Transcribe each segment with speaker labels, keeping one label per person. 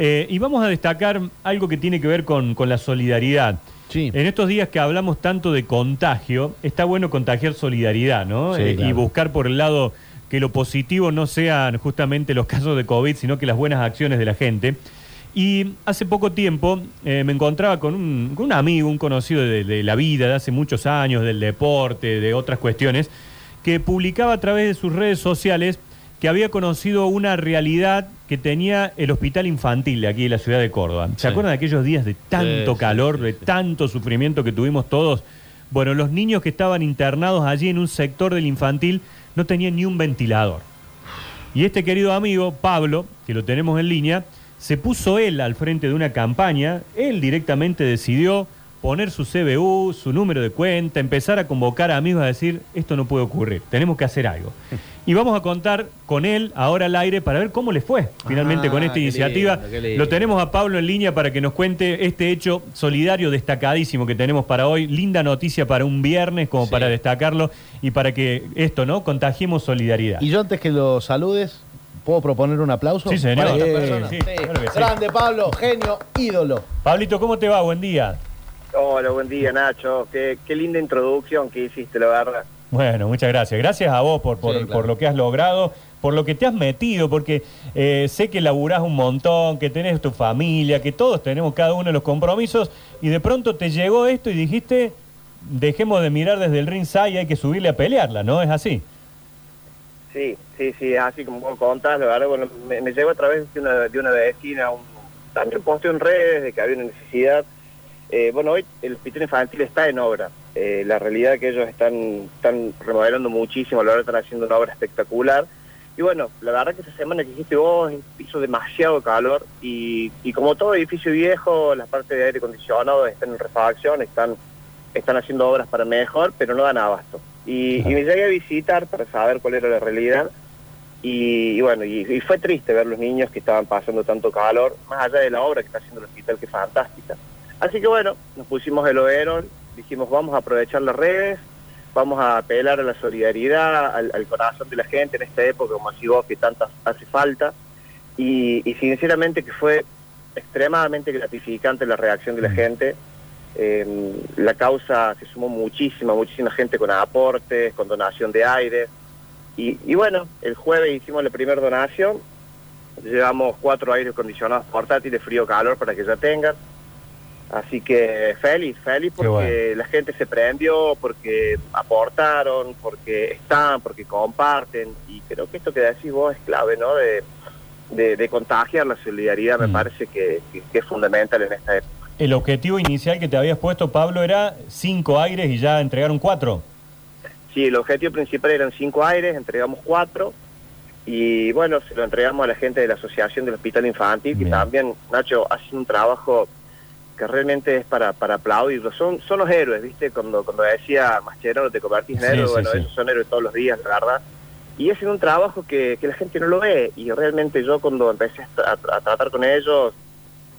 Speaker 1: Eh, y vamos a destacar algo que tiene que ver con, con la solidaridad.
Speaker 2: Sí.
Speaker 1: En estos días que hablamos tanto de contagio, está bueno contagiar solidaridad, ¿no?
Speaker 2: Sí,
Speaker 1: Eh, Y buscar por el lado que lo positivo no sean justamente los casos de COVID, sino que las buenas acciones de la gente. Y hace poco tiempo eh, me encontraba con un, con un amigo, un conocido de, de la vida, de hace muchos años, del deporte, de otras cuestiones, que publicaba a través de sus redes sociales que había conocido una realidad que tenía el hospital infantil de aquí de la ciudad de Córdoba. ¿Se
Speaker 2: Sí.
Speaker 1: acuerdan de aquellos días de tanto
Speaker 2: Sí,
Speaker 1: calor,
Speaker 2: sí,
Speaker 1: de tanto sufrimiento que tuvimos todos? Bueno, los niños que estaban internados allí en un sector del infantil no tenían ni un ventilador. Y este querido amigo, Pablo, que lo tenemos en línea, se puso él al frente de una campaña, él directamente decidió poner su CBU, su número de cuenta, empezar a convocar a amigos a decir, esto no puede ocurrir, tenemos que hacer algo. Y vamos a contar con él ahora al aire para ver cómo le fue finalmente
Speaker 2: Ah,
Speaker 1: con esta iniciativa.
Speaker 2: lindo, qué lindo.
Speaker 1: Lo tenemos a Pablo en línea para que nos cuente este hecho solidario destacadísimo que tenemos para hoy. Linda noticia para un viernes como
Speaker 2: Sí.
Speaker 1: para destacarlo y para que esto, ¿no? Contagiemos solidaridad.
Speaker 2: Y yo antes que lo saludes, ¿puedo proponer un aplauso?
Speaker 1: Sí, señor.
Speaker 2: Para esta
Speaker 1: Sí,
Speaker 2: persona.
Speaker 1: sí,
Speaker 2: Sí.
Speaker 1: claro que sí.
Speaker 2: Grande, Pablo, genio, ídolo.
Speaker 1: Pablito, ¿cómo te va? Buen día.
Speaker 3: Hola, buen día Nacho. Qué, qué linda introducción que hiciste, la verdad.
Speaker 1: Bueno, muchas gracias. Gracias a vos por, por,
Speaker 2: Sí, claro.
Speaker 1: por lo que has logrado, por lo que te has metido, porque eh, sé que laburás un montón, que tenés tu familia, que todos tenemos cada uno de los compromisos, y de pronto te llegó esto y dijiste, dejemos de mirar desde el ringside y hay que subirle a pelearla, ¿no? ¿Es así?
Speaker 3: Sí, sí, sí, es así como vos contás, la verdad, bueno, me, me llegó a través de una, de una vecina, un, también posteo en redes de que había una necesidad. Eh, bueno, hoy el hospital infantil está en obra. Eh, la realidad es que ellos están, están remodelando muchísimo, la verdad están haciendo una obra espectacular. Y bueno, la verdad que esta semana que dijiste vos hizo demasiado calor y, y como todo edificio viejo, las partes de aire acondicionado están en refacción, están, están haciendo obras para mejor, pero no dan abasto. Y, me llegué a visitar para saber cuál era la realidad. Y, y bueno, y, y fue triste ver los niños que estaban pasando tanto calor, más allá de la obra que está haciendo el hospital, que es fantástica. Así que bueno, nos pusimos el overol, dijimos vamos a aprovechar las redes, vamos a apelar a la solidaridad, al, al corazón de la gente en esta época, como así vos, que tanta hace falta. Y, y sinceramente que fue extremadamente gratificante la reacción de la gente. Eh, la causa se sumó muchísima, muchísima gente con aportes, con donación de aire. Y, y bueno, el jueves hicimos la primera donación, llevamos cuatro aires acondicionados portátiles, frío-calor, para que ya tengan. Así que feliz, feliz porque
Speaker 1: bueno.
Speaker 3: la gente se prendió, porque aportaron, porque están, porque comparten. Y creo que esto que decís vos es clave, ¿no? De, de, de contagiar la solidaridad, me
Speaker 1: Mm.
Speaker 3: parece que, que- que es fundamental en esta época.
Speaker 1: El objetivo inicial que te habías puesto, Pablo, era cinco aires y ya entregaron cuatro.
Speaker 3: Sí, el objetivo principal eran cinco aires, entregamos cuatro. Y bueno, se lo entregamos a la gente de la Asociación del Hospital Infantil, que
Speaker 1: Bien.
Speaker 3: también, Nacho, hace un trabajo que realmente es para, para aplaudirlo. Son, son los héroes, ¿viste? Cuando, cuando decía Mascherano, te convertís en héroe,
Speaker 1: sí,
Speaker 3: bueno,
Speaker 1: sí.
Speaker 3: ellos son héroes todos los días, la verdad. Y hacen un trabajo que, que la gente no lo ve. Y realmente yo cuando empecé a tratar con ellos,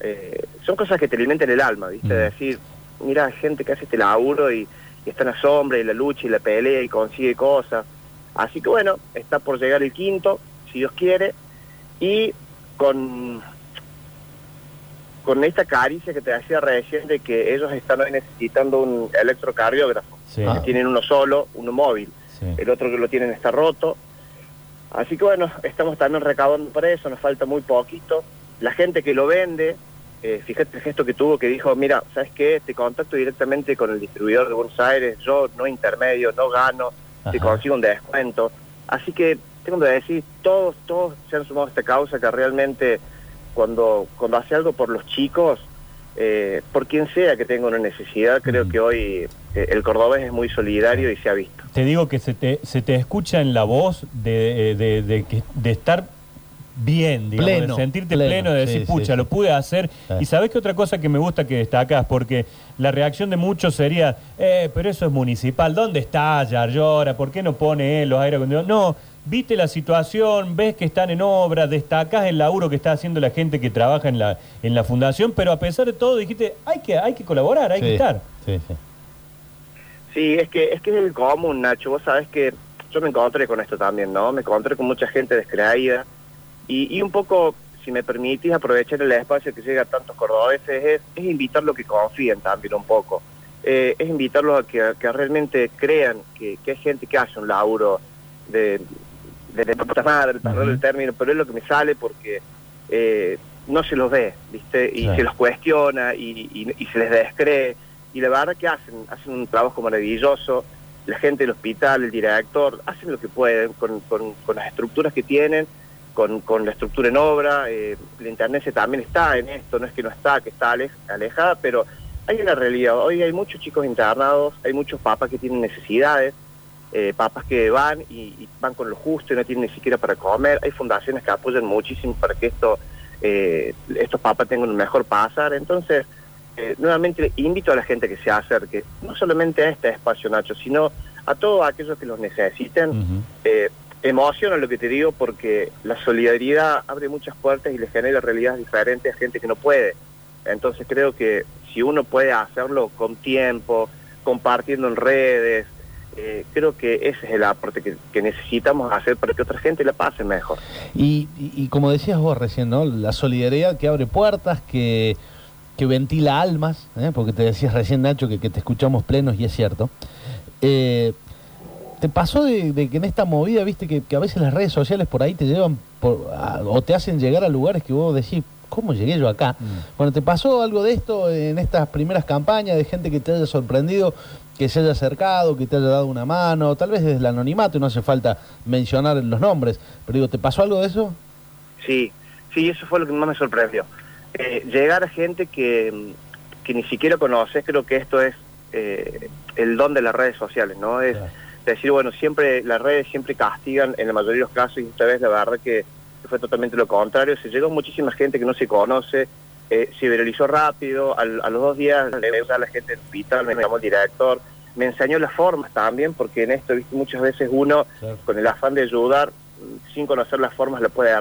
Speaker 3: eh, son cosas que te alimentan el alma, ¿viste?
Speaker 1: Mm.
Speaker 3: De decir, mira, gente que hace este laburo y, y está en la sombra y la lucha y la pelea y consigue cosas. Así que bueno, está por llegar el quinto, si Dios quiere, y con, con esta caricia que te decía recién de que ellos están hoy necesitando un electrocardiógrafo.
Speaker 1: Sí.
Speaker 2: Ah.
Speaker 3: Tienen uno solo, uno móvil,
Speaker 1: Sí.
Speaker 3: el otro que lo tienen está roto. Así que bueno, estamos también recaudando para eso, nos falta muy poquito. La gente que lo vende, eh, fíjate el gesto que tuvo que dijo, mira, ¿sabes qué? Te contacto directamente con el distribuidor de Buenos Aires, yo no intermedio, no gano, te consigo un descuento. Así que tengo que decir, todos, todos se han sumado a esta causa que realmente cuando, cuando hace algo por los chicos, eh, por quien sea que tenga una necesidad, creo que hoy eh, el cordobés es muy solidario y se ha visto.
Speaker 1: Te digo que se te, se te escucha en la voz de, de, de, que- de estar bien, digamos,
Speaker 2: Pleno,
Speaker 1: de sentirte
Speaker 2: pleno,
Speaker 1: pleno, de decir,
Speaker 2: sí,
Speaker 1: pucha,
Speaker 2: sí,
Speaker 1: lo pude hacer.
Speaker 2: Ah.
Speaker 1: Y sabes que otra cosa que me gusta que destacas, porque la reacción de muchos sería, eh, pero eso es municipal, ¿dónde está Yarlora? ¿Por qué no pone él los aire acondicionados? No, viste la situación, ves que están en obra, destacás el laburo que está haciendo la gente que trabaja en la, en la fundación, pero a pesar de todo dijiste, hay que, hay que colaborar, hay
Speaker 2: Sí,
Speaker 1: que estar.
Speaker 2: Sí, sí.
Speaker 3: Sí, es que es que es el común, Nacho. Vos sabés que yo me encontré con esto también, ¿no? Me encontré con mucha gente descreída y, y un poco si me permitís aprovechar el espacio que llega a tantos cordobeses, es, es invitarlos a que confíen también un poco. Eh, es invitarlos a que, a que realmente crean que, que hay gente que hace un laburo de, de, de puta madre, perdón el término, pero es lo que me sale porque eh, no se los ve, ¿viste? Y
Speaker 1: Claro.
Speaker 3: se los cuestiona y, y- y se les descree. Y la verdad que hacen, hacen un trabajo maravilloso. La gente del hospital, el director, hacen lo que pueden con, con- con las estructuras que tienen, con, con la estructura en obra. eh, la internet también está en esto, no es que no está, que está alej- alejada, pero hay una realidad. Hoy hay muchos chicos internados, hay muchos papás que tienen necesidades, eh, papás que van y, y van con lo justo y no tienen ni siquiera para comer. Hay fundaciones que apoyan muchísimo para que esto, eh, estos papás tengan un mejor pasar. Entonces, eh, nuevamente invito a la gente que se acerque, no solamente a este espacio, Nacho, sino a todos aquellos que los necesiten.
Speaker 1: Ujú.
Speaker 3: Eh, emociona lo que te digo porque la solidaridad abre muchas puertas y le genera realidades diferentes a gente que no puede. Entonces creo que si uno puede hacerlo con tiempo, compartiendo en redes, eh, creo que ese es el aporte que, necesitamos hacer para que otra gente la pase mejor.
Speaker 2: Y, como decías vos recién, ¿no? La solidaridad que abre puertas, que, que ventila almas, ¿eh? porque te decías recién, Nacho, que, que te escuchamos plenos y es cierto. Eh, ¿Te pasó de, que en esta movida, viste, que, a veces las redes sociales por ahí te llevan o te hacen llegar a lugares que vos decís, ¿cómo llegué yo acá?
Speaker 1: Mm.
Speaker 2: Bueno, ¿te pasó algo de esto en estas primeras campañas de gente que te haya sorprendido, que se haya acercado, que te haya dado una mano, tal vez desde el anonimato, y no hace falta mencionar los nombres, pero digo, ¿te pasó algo de eso?
Speaker 3: Sí, sí, eso fue lo que más me sorprendió. Eh, llegar a gente que, mm, que ni siquiera conoces, creo que esto es eh, el don de las redes sociales, ¿no? Es
Speaker 2: Claro.
Speaker 3: decir, bueno, siempre las redes siempre castigan en la mayoría de los casos y esta vez la verdad que, que fue totalmente lo contrario. Se llegó muchísima gente que no se conoce, eh, se viralizó rápido, al- a los dos días le a la gente del hospital, me llamó el director, me enseñó las formas también, porque en esto, viste, muchas veces uno
Speaker 2: Claro.
Speaker 3: con el afán de ayudar, sin conocer las formas, la puede.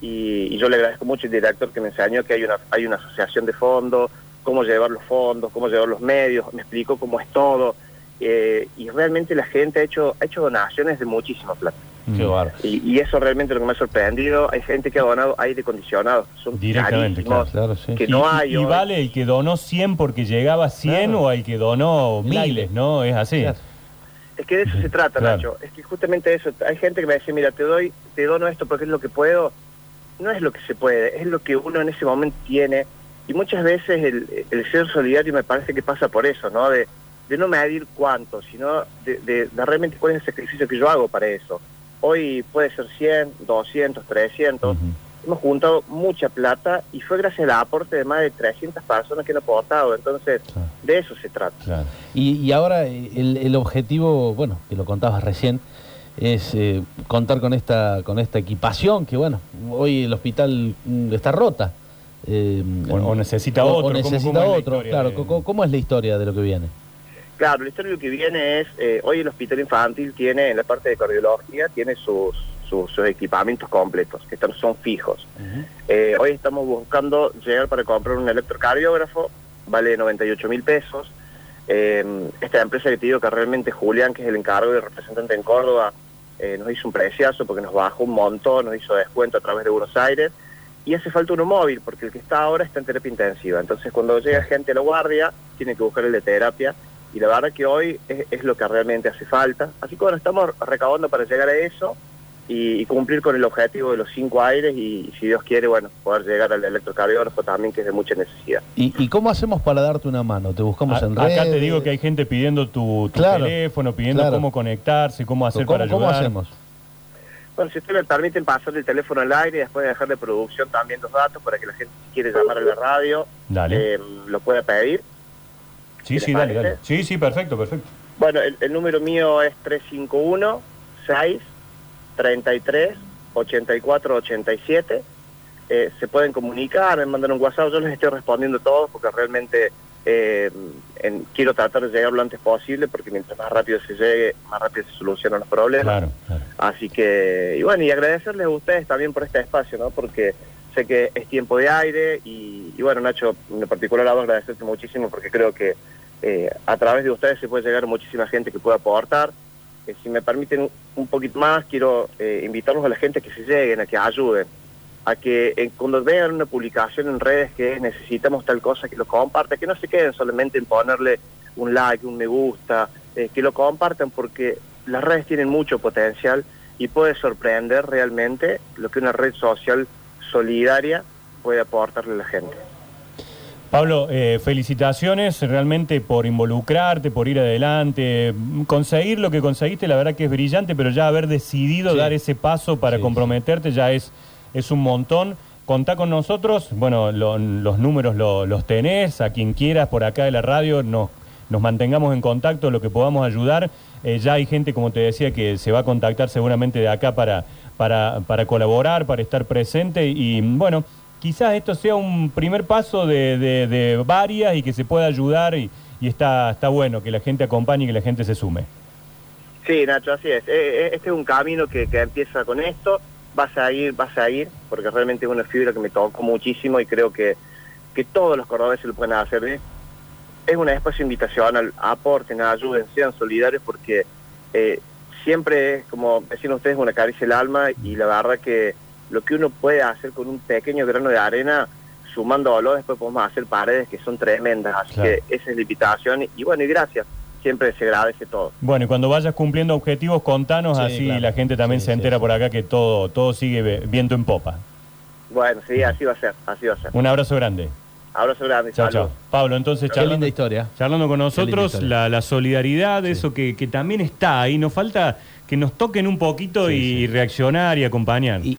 Speaker 3: Y, y yo le agradezco mucho al director que me enseñó que hay una, hay una asociación de fondos, cómo llevar los fondos, cómo llevar los medios, me explicó cómo es todo. eh, y realmente la gente ha hecho, ha hecho donaciones de muchísima plata.
Speaker 2: Qué
Speaker 1: Mm.
Speaker 3: Y, y eso realmente es lo que me ha sorprendido. Hay gente que ha donado aire acondicionado, son
Speaker 1: Directamente,
Speaker 3: carísimos,
Speaker 2: Claro, sí.
Speaker 3: que
Speaker 1: Y-
Speaker 3: no hay
Speaker 1: y,
Speaker 3: hoy.
Speaker 1: vale el que donó 100 porque llegaba a 100
Speaker 2: Claro.
Speaker 1: o el que donó miles. ¿no? Es así.
Speaker 2: Claro.
Speaker 3: Es que de eso se trata,
Speaker 1: Claro.
Speaker 3: Nacho. Es que justamente eso. Hay gente que me dice, mira, te doy, te dono esto porque es lo que puedo. No es lo que se puede, es lo que uno en ese momento tiene. Y muchas veces el, el ser solidario me parece que pasa por eso, ¿no? De, de no medir cuánto, sino de, de- de realmente cuál es el sacrificio que yo hago para eso. Hoy puede ser 100, 200, 300.
Speaker 1: Ujú.
Speaker 3: Hemos juntado mucha plata y fue gracias al aporte de más de 300 personas que han aportado. Entonces,
Speaker 2: Claro.
Speaker 3: de eso se trata.
Speaker 1: Claro.
Speaker 2: Y, y ahora eh, el, el objetivo, bueno, que lo contabas recién, es eh, contar con esta con esta equipación que, bueno, hoy el hospital mm, está rota. Eh,
Speaker 1: O- o necesita otro,
Speaker 2: O
Speaker 1: ¿cómo-
Speaker 2: necesita
Speaker 1: cómo es la
Speaker 2: otro,
Speaker 1: historia
Speaker 2: claro.
Speaker 1: de-
Speaker 2: ¿Cómo, cómo es la historia de lo que viene?
Speaker 3: Claro, de lo que viene es, eh, hoy el hospital infantil tiene, en la parte de cardiología, tiene sus, sus, sus equipamientos completos, que están, son fijos. Eh, hoy estamos buscando llegar para comprar un electrocardiógrafo, vale 98 mil pesos. Eh, esta empresa que te digo que realmente Julián, que es el encargo del representante en Córdoba, eh, nos hizo un preciazo porque nos bajó un montón, nos hizo descuento a través de Buenos Aires. Y hace falta uno móvil, porque el que está ahora está en terapia intensiva. Entonces, cuando llega gente a la guardia, tiene que buscar el de terapia. Y la verdad que hoy es, es lo que realmente hace falta. Así que bueno, estamos recaudando para llegar a eso y, y cumplir con el objetivo de los cinco aires y, si Dios quiere, bueno, poder llegar al electrocardiógrafo también, que es de mucha necesidad.
Speaker 2: ¿Y, y cómo hacemos para darte una mano? ¿Te buscamos
Speaker 1: A-
Speaker 2: en
Speaker 1: acá
Speaker 2: redes?
Speaker 1: te digo que hay gente pidiendo tu, tu
Speaker 2: Claro,
Speaker 1: teléfono, pidiendo
Speaker 2: claro.
Speaker 1: cómo conectarse, cómo hacer
Speaker 2: ¿Cómo,
Speaker 1: para
Speaker 2: cómo
Speaker 1: ayudar.
Speaker 2: hacemos?
Speaker 3: Bueno, si ustedes me permiten pasar el teléfono al aire y después dejar de producción también los datos para que la gente si quiere llamar a la radio
Speaker 1: Dale.
Speaker 3: eh, lo pueda pedir.
Speaker 1: Sí,
Speaker 3: ¿qué
Speaker 1: sí, dale, dale. Sí, sí, perfecto, perfecto.
Speaker 3: Bueno, el, el número mío es 351 6 33 84 87. Eh, se pueden comunicar, me mandan un WhatsApp, yo les estoy respondiendo todos porque realmente eh, en- quiero tratar de llegar lo antes posible porque mientras más rápido se llegue, más rápido se solucionan los problemas.
Speaker 1: Claro, claro.
Speaker 3: Así que, y bueno, y agradecerles a ustedes también por este espacio, ¿no? Porque sé que es tiempo de aire y, bueno, Nacho, en particular a vos agradecerte muchísimo porque creo que eh, a través de ustedes se puede llegar muchísima gente que pueda aportar. Eh, si me permiten un- poquito más, quiero eh, invitarlos a la gente que se lleguen, a que ayuden. a que eh, cuando vean una publicación en redes que necesitamos tal cosa, que lo compartan, que no se queden solamente en ponerle un like, un me gusta, que lo compartan porque las redes tienen mucho potencial y puede sorprender realmente lo que una red social solidaria puede aportarle a la gente.
Speaker 1: Pablo, eh, felicitaciones realmente por involucrarte, por ir adelante, conseguir lo que conseguiste, la verdad que es brillante, pero ya haber decidido
Speaker 2: Sí.
Speaker 1: dar ese paso para
Speaker 2: Sí,
Speaker 1: comprometerte ya es, es un montón. Contá con nosotros, bueno, lo- los números lo- los tenés, a quien quieras por acá de la radio, nos, nos mantengamos en contacto, lo que podamos ayudar. Eh, ya hay gente, como te decía, que se va a contactar seguramente de acá para, para, para colaborar, para estar presente y bueno, quizás esto sea un primer paso de, de- de varias y que se pueda ayudar y, y está, está bueno que la gente acompañe y que la gente se sume.
Speaker 3: Sí, Nacho, así es. Eh, eh, Este es un camino que, que empieza con esto, va a seguir, va a seguir, porque realmente es una fibra que me tocó muchísimo y creo que, que todos los cordobeses lo pueden hacer. ¿eh? Es un espacio invitacional, aporten, ayuden, sean solidarios, porque eh, siempre es, como decían ustedes, una caricia el alma y la verdad que lo que uno puede hacer con un pequeño grano de arena, sumándolo, después podemos hacer paredes que son tremendas. Así
Speaker 1: Claro.
Speaker 3: que esa es la invitación y bueno, y gracias. Siempre se agradece todo.
Speaker 1: Bueno, y cuando vayas cumpliendo objetivos, contanos,
Speaker 2: Sí,
Speaker 1: así
Speaker 2: claro.
Speaker 1: la gente también
Speaker 2: Sí,
Speaker 1: se entera
Speaker 2: sí.
Speaker 1: por acá que todo, todo sigue viento en popa.
Speaker 3: Bueno, sí, así va a ser, así va a ser.
Speaker 1: Un abrazo grande.
Speaker 3: Abrazo grande,
Speaker 1: Chao, chao. Pablo, entonces,
Speaker 2: Qué
Speaker 1: charlando,
Speaker 2: linda historia.
Speaker 1: charlando con nosotros, la, la solidaridad,
Speaker 2: Sí.
Speaker 1: eso que, que también está ahí. Nos falta que nos toquen un poquito
Speaker 2: Sí,
Speaker 1: y,
Speaker 2: sí.
Speaker 1: reaccionar y acompañar.
Speaker 2: Y,